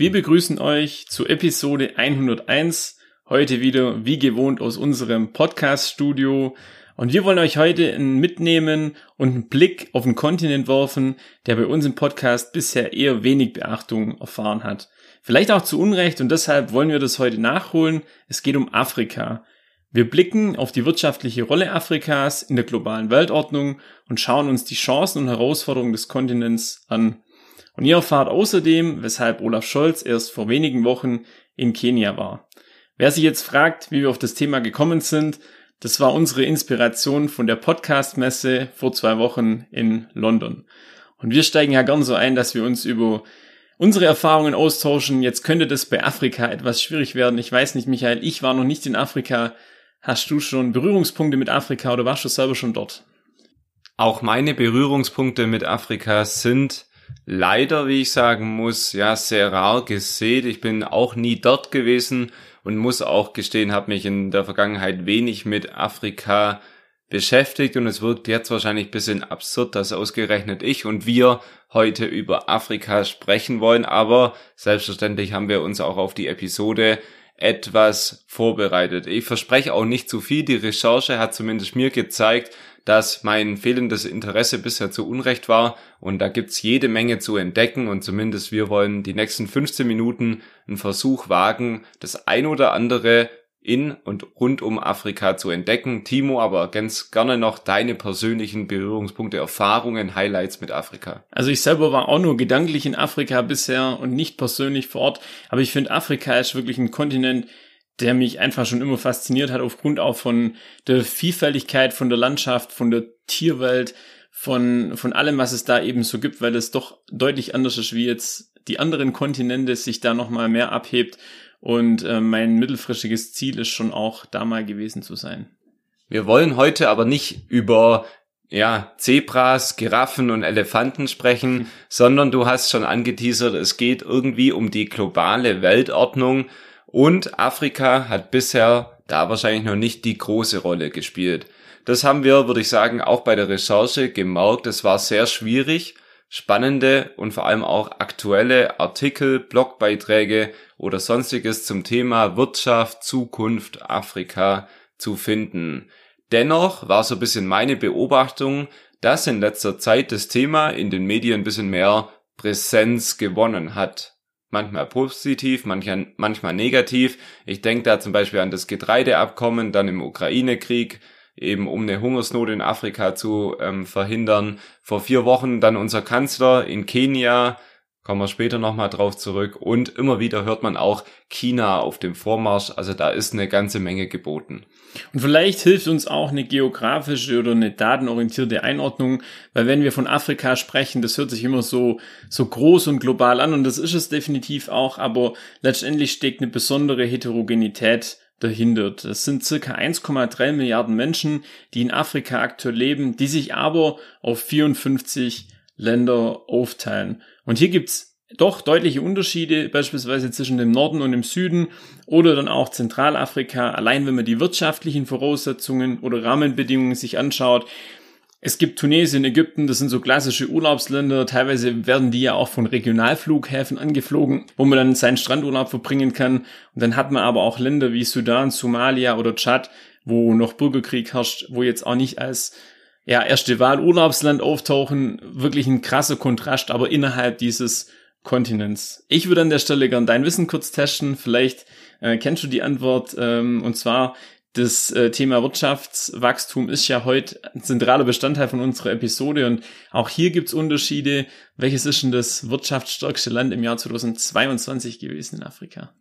Wir begrüßen euch zu Episode 101 Heute wieder wie gewohnt aus unserem Podcast-Studio. Und wir wollen euch heute mitnehmen und einen Blick auf einen Kontinent werfen, der bei uns im Podcast bisher eher wenig Beachtung erfahren hat. Vielleicht auch zu Unrecht und deshalb wollen wir das heute nachholen. Es geht um Afrika. Wir blicken auf die wirtschaftliche Rolle Afrikas in der globalen Weltordnung und schauen uns die Chancen und Herausforderungen des Kontinents an. Und ihr erfahrt außerdem, weshalb Olaf Scholz erst vor wenigen Wochen in Kenia war. Wer sich jetzt fragt, wie wir auf das Thema gekommen sind, das war unsere Inspiration von der Podcast-Messe vor zwei Wochen in London. Und wir steigen ja gern so ein, dass wir uns über unsere Erfahrungen austauschen. Jetzt könnte das bei Afrika etwas schwierig werden. Ich weiß nicht, Michael, ich war noch nicht in Afrika. Hast du schon Berührungspunkte mit Afrika oder warst du selber schon dort? Auch meine Berührungspunkte mit Afrika sind leider, wie ich sagen muss, ja, sehr rar gesehen. Ich bin auch nie dort gewesen und muss auch gestehen, habe mich in der Vergangenheit wenig mit Afrika beschäftigt und es wirkt jetzt wahrscheinlich bisschen absurd, dass ausgerechnet ich und wir heute über Afrika sprechen wollen, aber selbstverständlich haben wir uns auch auf die Episode etwas vorbereitet. Ich verspreche auch nicht zu viel. Die Recherche hat zumindest mir gezeigt, dass mein fehlendes Interesse bisher zu Unrecht war und da gibt's jede Menge zu entdecken und zumindest wir wollen die nächsten 15 Minuten einen Versuch wagen, das ein oder andere in und rund um Afrika zu entdecken. Timo, aber ganz gerne noch deine persönlichen Berührungspunkte, Erfahrungen, Highlights mit Afrika. Also ich selber war auch nur gedanklich in Afrika bisher und nicht persönlich vor Ort, aber ich finde Afrika ist wirklich ein Kontinent, der mich einfach schon immer fasziniert hat, aufgrund auch von der Vielfältigkeit, von der Landschaft, von der Tierwelt, von, von allem, was es da eben so gibt, weil es doch deutlich anders ist, wie jetzt die anderen Kontinente sich da nochmal mehr abhebt. Und äh, mein mittelfristiges Ziel ist schon auch, da mal gewesen zu sein. Wir wollen heute aber nicht über ja, Zebras, Giraffen und Elefanten sprechen, sondern du hast schon angeteasert, es geht irgendwie um die globale Weltordnung und Afrika hat bisher da wahrscheinlich noch nicht die große Rolle gespielt. Das haben wir, würde ich sagen, auch bei der Recherche gemerkt. Es war sehr schwierig, spannende und vor allem auch aktuelle Artikel, Blogbeiträge oder sonstiges zum Thema Wirtschaft, Zukunft, Afrika zu finden. Dennoch war so ein bisschen meine Beobachtung, dass in letzter Zeit das Thema in den Medien ein bisschen mehr Präsenz gewonnen hat manchmal positiv, manchmal, manchmal negativ. Ich denke da zum Beispiel an das Getreideabkommen, dann im Ukraine-Krieg, eben um eine Hungersnot in Afrika zu ähm, verhindern. Vor vier Wochen dann unser Kanzler in Kenia Kommen wir später nochmal drauf zurück. Und immer wieder hört man auch China auf dem Vormarsch. Also da ist eine ganze Menge geboten. Und vielleicht hilft uns auch eine geografische oder eine datenorientierte Einordnung, weil wenn wir von Afrika sprechen, das hört sich immer so, so groß und global an und das ist es definitiv auch, aber letztendlich steckt eine besondere Heterogenität dahinter. Das sind circa 1,3 Milliarden Menschen, die in Afrika aktuell leben, die sich aber auf 54 Länder aufteilen. Und hier gibt's doch deutliche Unterschiede, beispielsweise zwischen dem Norden und dem Süden oder dann auch Zentralafrika. Allein wenn man die wirtschaftlichen Voraussetzungen oder Rahmenbedingungen sich anschaut. Es gibt Tunesien, Ägypten, das sind so klassische Urlaubsländer. Teilweise werden die ja auch von Regionalflughäfen angeflogen, wo man dann seinen Strandurlaub verbringen kann. Und dann hat man aber auch Länder wie Sudan, Somalia oder Tschad, wo noch Bürgerkrieg herrscht, wo jetzt auch nicht als ja, erste Wahl Urlaubsland auftauchen, wirklich ein krasser Kontrast, aber innerhalb dieses Kontinents. Ich würde an der Stelle gern dein Wissen kurz testen. Vielleicht äh, kennst du die Antwort. Ähm, und zwar, das äh, Thema Wirtschaftswachstum ist ja heute ein zentraler Bestandteil von unserer Episode. Und auch hier gibt's Unterschiede. Welches ist denn das wirtschaftsstärkste Land im Jahr 2022 gewesen in Afrika?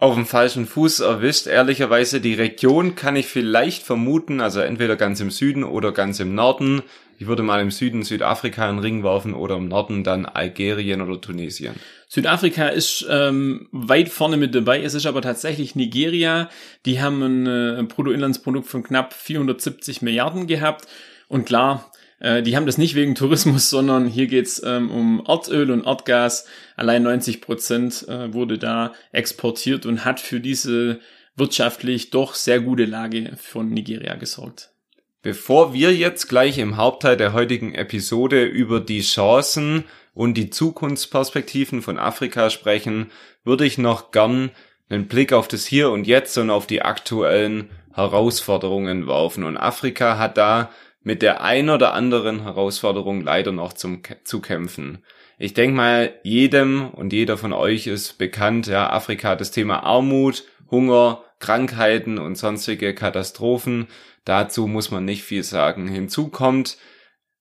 Auf dem falschen Fuß erwischt. Ehrlicherweise, die Region kann ich vielleicht vermuten, also entweder ganz im Süden oder ganz im Norden. Ich würde mal im Süden Südafrika einen Ring werfen oder im Norden dann Algerien oder Tunesien. Südafrika ist ähm, weit vorne mit dabei. Es ist aber tatsächlich Nigeria. Die haben ein äh, Bruttoinlandsprodukt von knapp 470 Milliarden gehabt. Und klar, äh, die haben das nicht wegen Tourismus, sondern hier geht's ähm, um Erdöl und Erdgas. Allein 90 Prozent äh, wurde da exportiert und hat für diese wirtschaftlich doch sehr gute Lage von Nigeria gesorgt. Bevor wir jetzt gleich im Hauptteil der heutigen Episode über die Chancen und die Zukunftsperspektiven von Afrika sprechen, würde ich noch gern einen Blick auf das Hier und Jetzt und auf die aktuellen Herausforderungen werfen. Und Afrika hat da mit der ein oder anderen Herausforderung leider noch zum, zu kämpfen. Ich denke mal, jedem und jeder von euch ist bekannt, ja, Afrika hat das Thema Armut, Hunger, Krankheiten und sonstige Katastrophen. Dazu muss man nicht viel sagen. Hinzu kommt,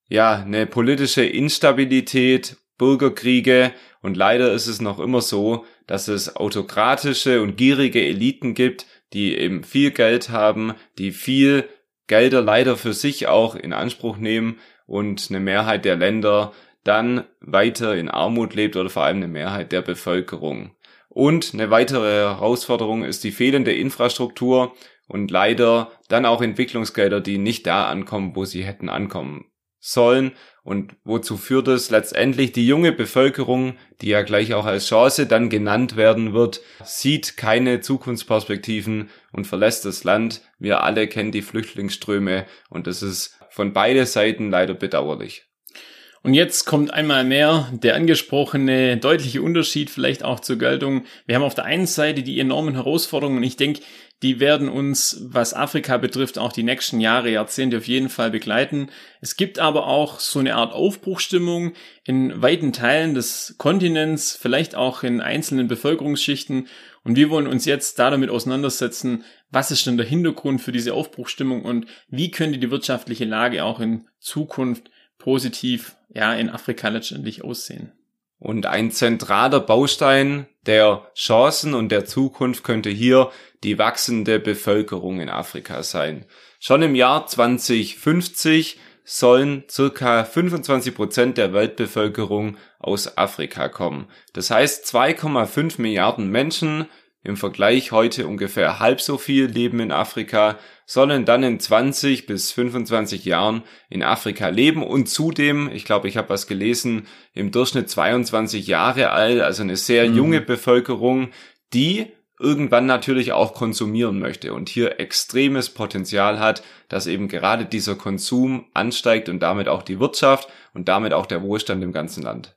ja, eine politische Instabilität, Bürgerkriege und leider ist es noch immer so, dass es autokratische und gierige Eliten gibt, die eben viel Geld haben, die viel Gelder leider für sich auch in Anspruch nehmen und eine Mehrheit der Länder dann weiter in Armut lebt oder vor allem eine Mehrheit der Bevölkerung. Und eine weitere Herausforderung ist die fehlende Infrastruktur und leider dann auch Entwicklungsgelder, die nicht da ankommen, wo sie hätten ankommen sollen. Und wozu führt es letztendlich? Die junge Bevölkerung, die ja gleich auch als Chance dann genannt werden wird, sieht keine Zukunftsperspektiven und verlässt das Land. Wir alle kennen die Flüchtlingsströme und das ist von beide Seiten leider bedauerlich. Und jetzt kommt einmal mehr der angesprochene deutliche Unterschied vielleicht auch zur Geltung. Wir haben auf der einen Seite die enormen Herausforderungen und ich denke, die werden uns, was Afrika betrifft, auch die nächsten Jahre, Jahrzehnte auf jeden Fall begleiten. Es gibt aber auch so eine Art Aufbruchstimmung in weiten Teilen des Kontinents, vielleicht auch in einzelnen Bevölkerungsschichten. Und wir wollen uns jetzt da damit auseinandersetzen, was ist denn der Hintergrund für diese Aufbruchstimmung und wie könnte die wirtschaftliche Lage auch in Zukunft positiv, ja, in Afrika letztendlich aussehen. Und ein zentraler Baustein der Chancen und der Zukunft könnte hier die wachsende Bevölkerung in Afrika sein. Schon im Jahr 2050 sollen circa 25 Prozent der Weltbevölkerung aus Afrika kommen. Das heißt, 2,5 Milliarden Menschen im Vergleich heute ungefähr halb so viel leben in Afrika, sollen dann in 20 bis 25 Jahren in Afrika leben und zudem, ich glaube, ich habe was gelesen, im Durchschnitt 22 Jahre alt, also eine sehr mhm. junge Bevölkerung, die irgendwann natürlich auch konsumieren möchte und hier extremes Potenzial hat, dass eben gerade dieser Konsum ansteigt und damit auch die Wirtschaft und damit auch der Wohlstand im ganzen Land.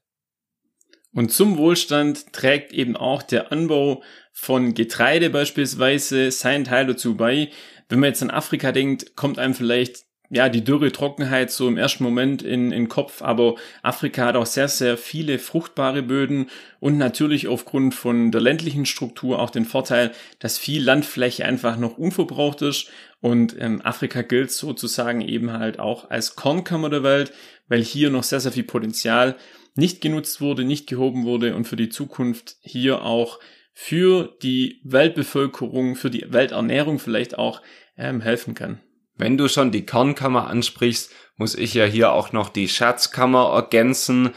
Und zum Wohlstand trägt eben auch der Anbau von Getreide beispielsweise seinen Teil dazu bei. Wenn man jetzt an Afrika denkt, kommt einem vielleicht ja, die dürre Trockenheit so im ersten Moment in, in Kopf, aber Afrika hat auch sehr, sehr viele fruchtbare Böden und natürlich aufgrund von der ländlichen Struktur auch den Vorteil, dass viel Landfläche einfach noch unverbraucht ist und ähm, Afrika gilt sozusagen eben halt auch als Kornkammer der Welt, weil hier noch sehr, sehr viel Potenzial nicht genutzt wurde, nicht gehoben wurde und für die Zukunft hier auch für die Weltbevölkerung, für die Welternährung vielleicht auch ähm, helfen kann. Wenn du schon die Kornkammer ansprichst, muss ich ja hier auch noch die Schatzkammer ergänzen.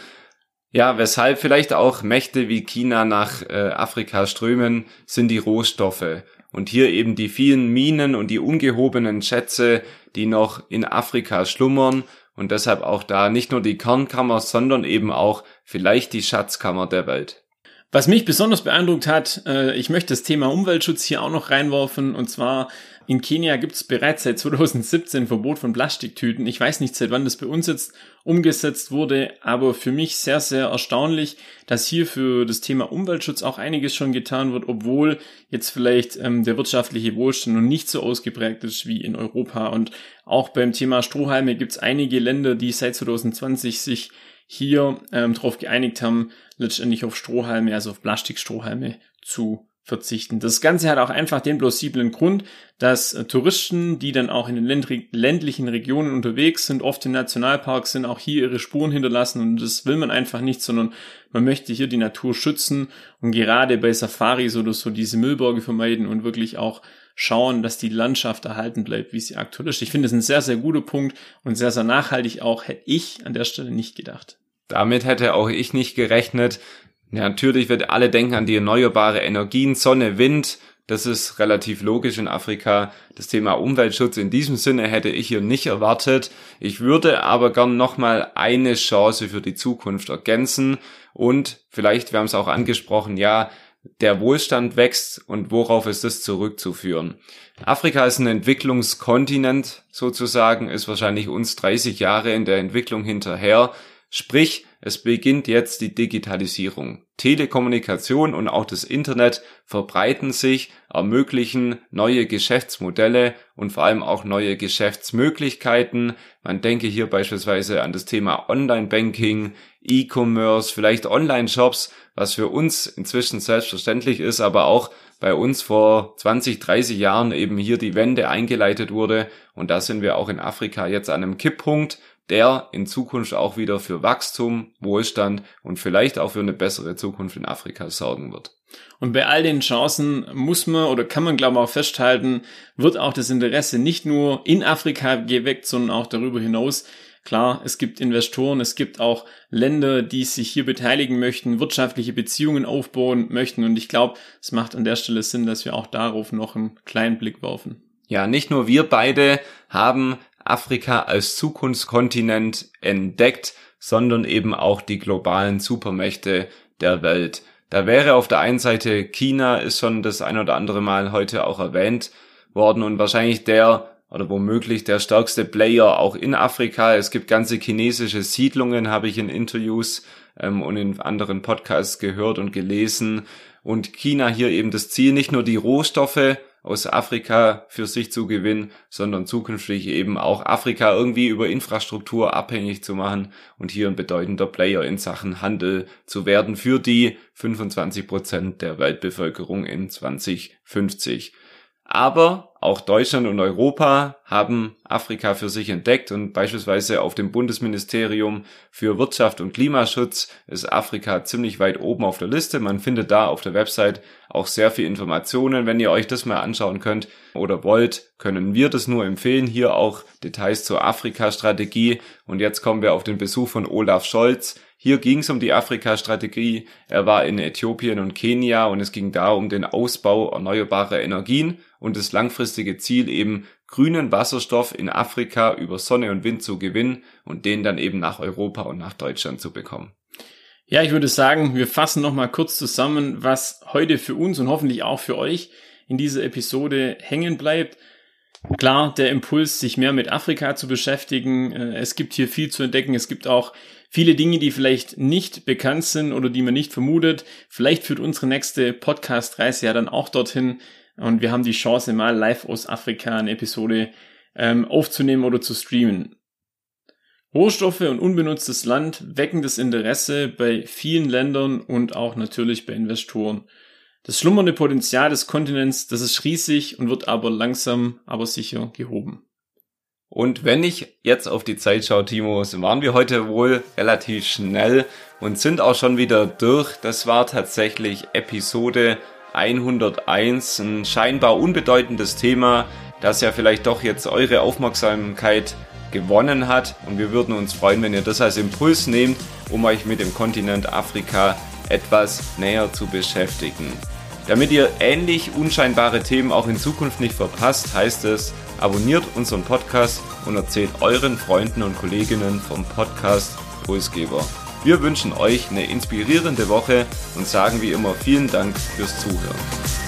Ja, weshalb vielleicht auch Mächte wie China nach äh, Afrika strömen, sind die Rohstoffe. Und hier eben die vielen Minen und die ungehobenen Schätze, die noch in Afrika schlummern und deshalb auch da nicht nur die Kernkammer, sondern eben auch vielleicht die Schatzkammer der Welt. Was mich besonders beeindruckt hat, äh, ich möchte das Thema Umweltschutz hier auch noch reinwerfen. Und zwar in Kenia gibt es bereits seit 2017 Verbot von Plastiktüten. Ich weiß nicht, seit wann das bei uns jetzt umgesetzt wurde, aber für mich sehr, sehr erstaunlich, dass hier für das Thema Umweltschutz auch einiges schon getan wird, obwohl jetzt vielleicht ähm, der wirtschaftliche Wohlstand noch nicht so ausgeprägt ist wie in Europa. Und auch beim Thema Strohhalme gibt es einige Länder, die seit 2020 sich hier ähm, darauf geeinigt haben, letztendlich auf Strohhalme, also auf Plastikstrohhalme zu verzichten. Das Ganze hat auch einfach den plausiblen Grund, dass äh, Touristen, die dann auch in den ländlichen Regionen unterwegs sind, oft in Nationalparks sind, auch hier ihre Spuren hinterlassen und das will man einfach nicht, sondern man möchte hier die Natur schützen und gerade bei Safaris oder so diese Müllberge vermeiden und wirklich auch schauen, dass die Landschaft erhalten bleibt, wie sie aktuell ist. Ich finde es ein sehr, sehr guter Punkt und sehr, sehr nachhaltig auch, hätte ich an der Stelle nicht gedacht. Damit hätte auch ich nicht gerechnet. Ja, natürlich wird alle denken an die erneuerbare Energien, Sonne, Wind. Das ist relativ logisch in Afrika. Das Thema Umweltschutz in diesem Sinne hätte ich hier nicht erwartet. Ich würde aber gern nochmal eine Chance für die Zukunft ergänzen. Und vielleicht, wir haben es auch angesprochen, ja, der Wohlstand wächst und worauf ist das zurückzuführen? Afrika ist ein Entwicklungskontinent sozusagen, ist wahrscheinlich uns 30 Jahre in der Entwicklung hinterher. Sprich, es beginnt jetzt die Digitalisierung. Telekommunikation und auch das Internet verbreiten sich, ermöglichen neue Geschäftsmodelle und vor allem auch neue Geschäftsmöglichkeiten. Man denke hier beispielsweise an das Thema Online-Banking, E-Commerce, vielleicht Online-Shops, was für uns inzwischen selbstverständlich ist, aber auch bei uns vor 20, 30 Jahren eben hier die Wende eingeleitet wurde. Und da sind wir auch in Afrika jetzt an einem Kipppunkt, der in Zukunft auch wieder für Wachstum, Wohlstand und vielleicht auch für eine bessere Zukunft in Afrika sorgen wird. Und bei all den Chancen muss man oder kann man glaube ich auch festhalten, wird auch das Interesse nicht nur in Afrika geweckt, sondern auch darüber hinaus. Klar, es gibt Investoren, es gibt auch Länder, die sich hier beteiligen möchten, wirtschaftliche Beziehungen aufbauen möchten. Und ich glaube, es macht an der Stelle Sinn, dass wir auch darauf noch einen kleinen Blick werfen. Ja, nicht nur wir beide haben Afrika als Zukunftskontinent entdeckt, sondern eben auch die globalen Supermächte der Welt. Da wäre auf der einen Seite China, ist schon das ein oder andere Mal heute auch erwähnt worden und wahrscheinlich der oder womöglich der stärkste Player auch in Afrika. Es gibt ganze chinesische Siedlungen, habe ich in Interviews ähm, und in anderen Podcasts gehört und gelesen. Und China hier eben das Ziel, nicht nur die Rohstoffe aus Afrika für sich zu gewinnen, sondern zukünftig eben auch Afrika irgendwie über Infrastruktur abhängig zu machen und hier ein bedeutender Player in Sachen Handel zu werden für die 25 Prozent der Weltbevölkerung in 2050. Aber auch Deutschland und Europa haben Afrika für sich entdeckt und beispielsweise auf dem Bundesministerium für Wirtschaft und Klimaschutz ist Afrika ziemlich weit oben auf der Liste. Man findet da auf der Website auch sehr viel Informationen. Wenn ihr euch das mal anschauen könnt oder wollt, können wir das nur empfehlen. Hier auch Details zur Afrika-Strategie. Und jetzt kommen wir auf den Besuch von Olaf Scholz. Hier ging es um die Afrika-Strategie. Er war in Äthiopien und Kenia und es ging da um den Ausbau erneuerbarer Energien und das langfristige Ziel eben grünen Wasserstoff in Afrika über Sonne und Wind zu gewinnen und den dann eben nach Europa und nach Deutschland zu bekommen. Ja, ich würde sagen, wir fassen nochmal kurz zusammen, was heute für uns und hoffentlich auch für euch in dieser Episode hängen bleibt. Klar, der Impuls, sich mehr mit Afrika zu beschäftigen. Äh, es gibt hier viel zu entdecken. Es gibt auch viele Dinge, die vielleicht nicht bekannt sind oder die man nicht vermutet. Vielleicht führt unsere nächste Podcast-Reise ja dann auch dorthin. Und wir haben die Chance, mal live aus Afrika eine Episode ähm, aufzunehmen oder zu streamen. Rohstoffe und unbenutztes Land wecken das Interesse bei vielen Ländern und auch natürlich bei Investoren. Das schlummernde Potenzial des Kontinents, das ist riesig und wird aber langsam, aber sicher gehoben. Und wenn ich jetzt auf die Zeit schaue, Timo, so waren wir heute wohl relativ schnell und sind auch schon wieder durch. Das war tatsächlich Episode 101, ein scheinbar unbedeutendes Thema, das ja vielleicht doch jetzt eure Aufmerksamkeit gewonnen hat. Und wir würden uns freuen, wenn ihr das als Impuls nehmt, um euch mit dem Kontinent Afrika etwas näher zu beschäftigen. Damit ihr ähnlich unscheinbare Themen auch in Zukunft nicht verpasst, heißt es, abonniert unseren Podcast und erzählt euren Freunden und Kolleginnen vom Podcast Pulsgeber. Wir wünschen euch eine inspirierende Woche und sagen wie immer vielen Dank fürs Zuhören.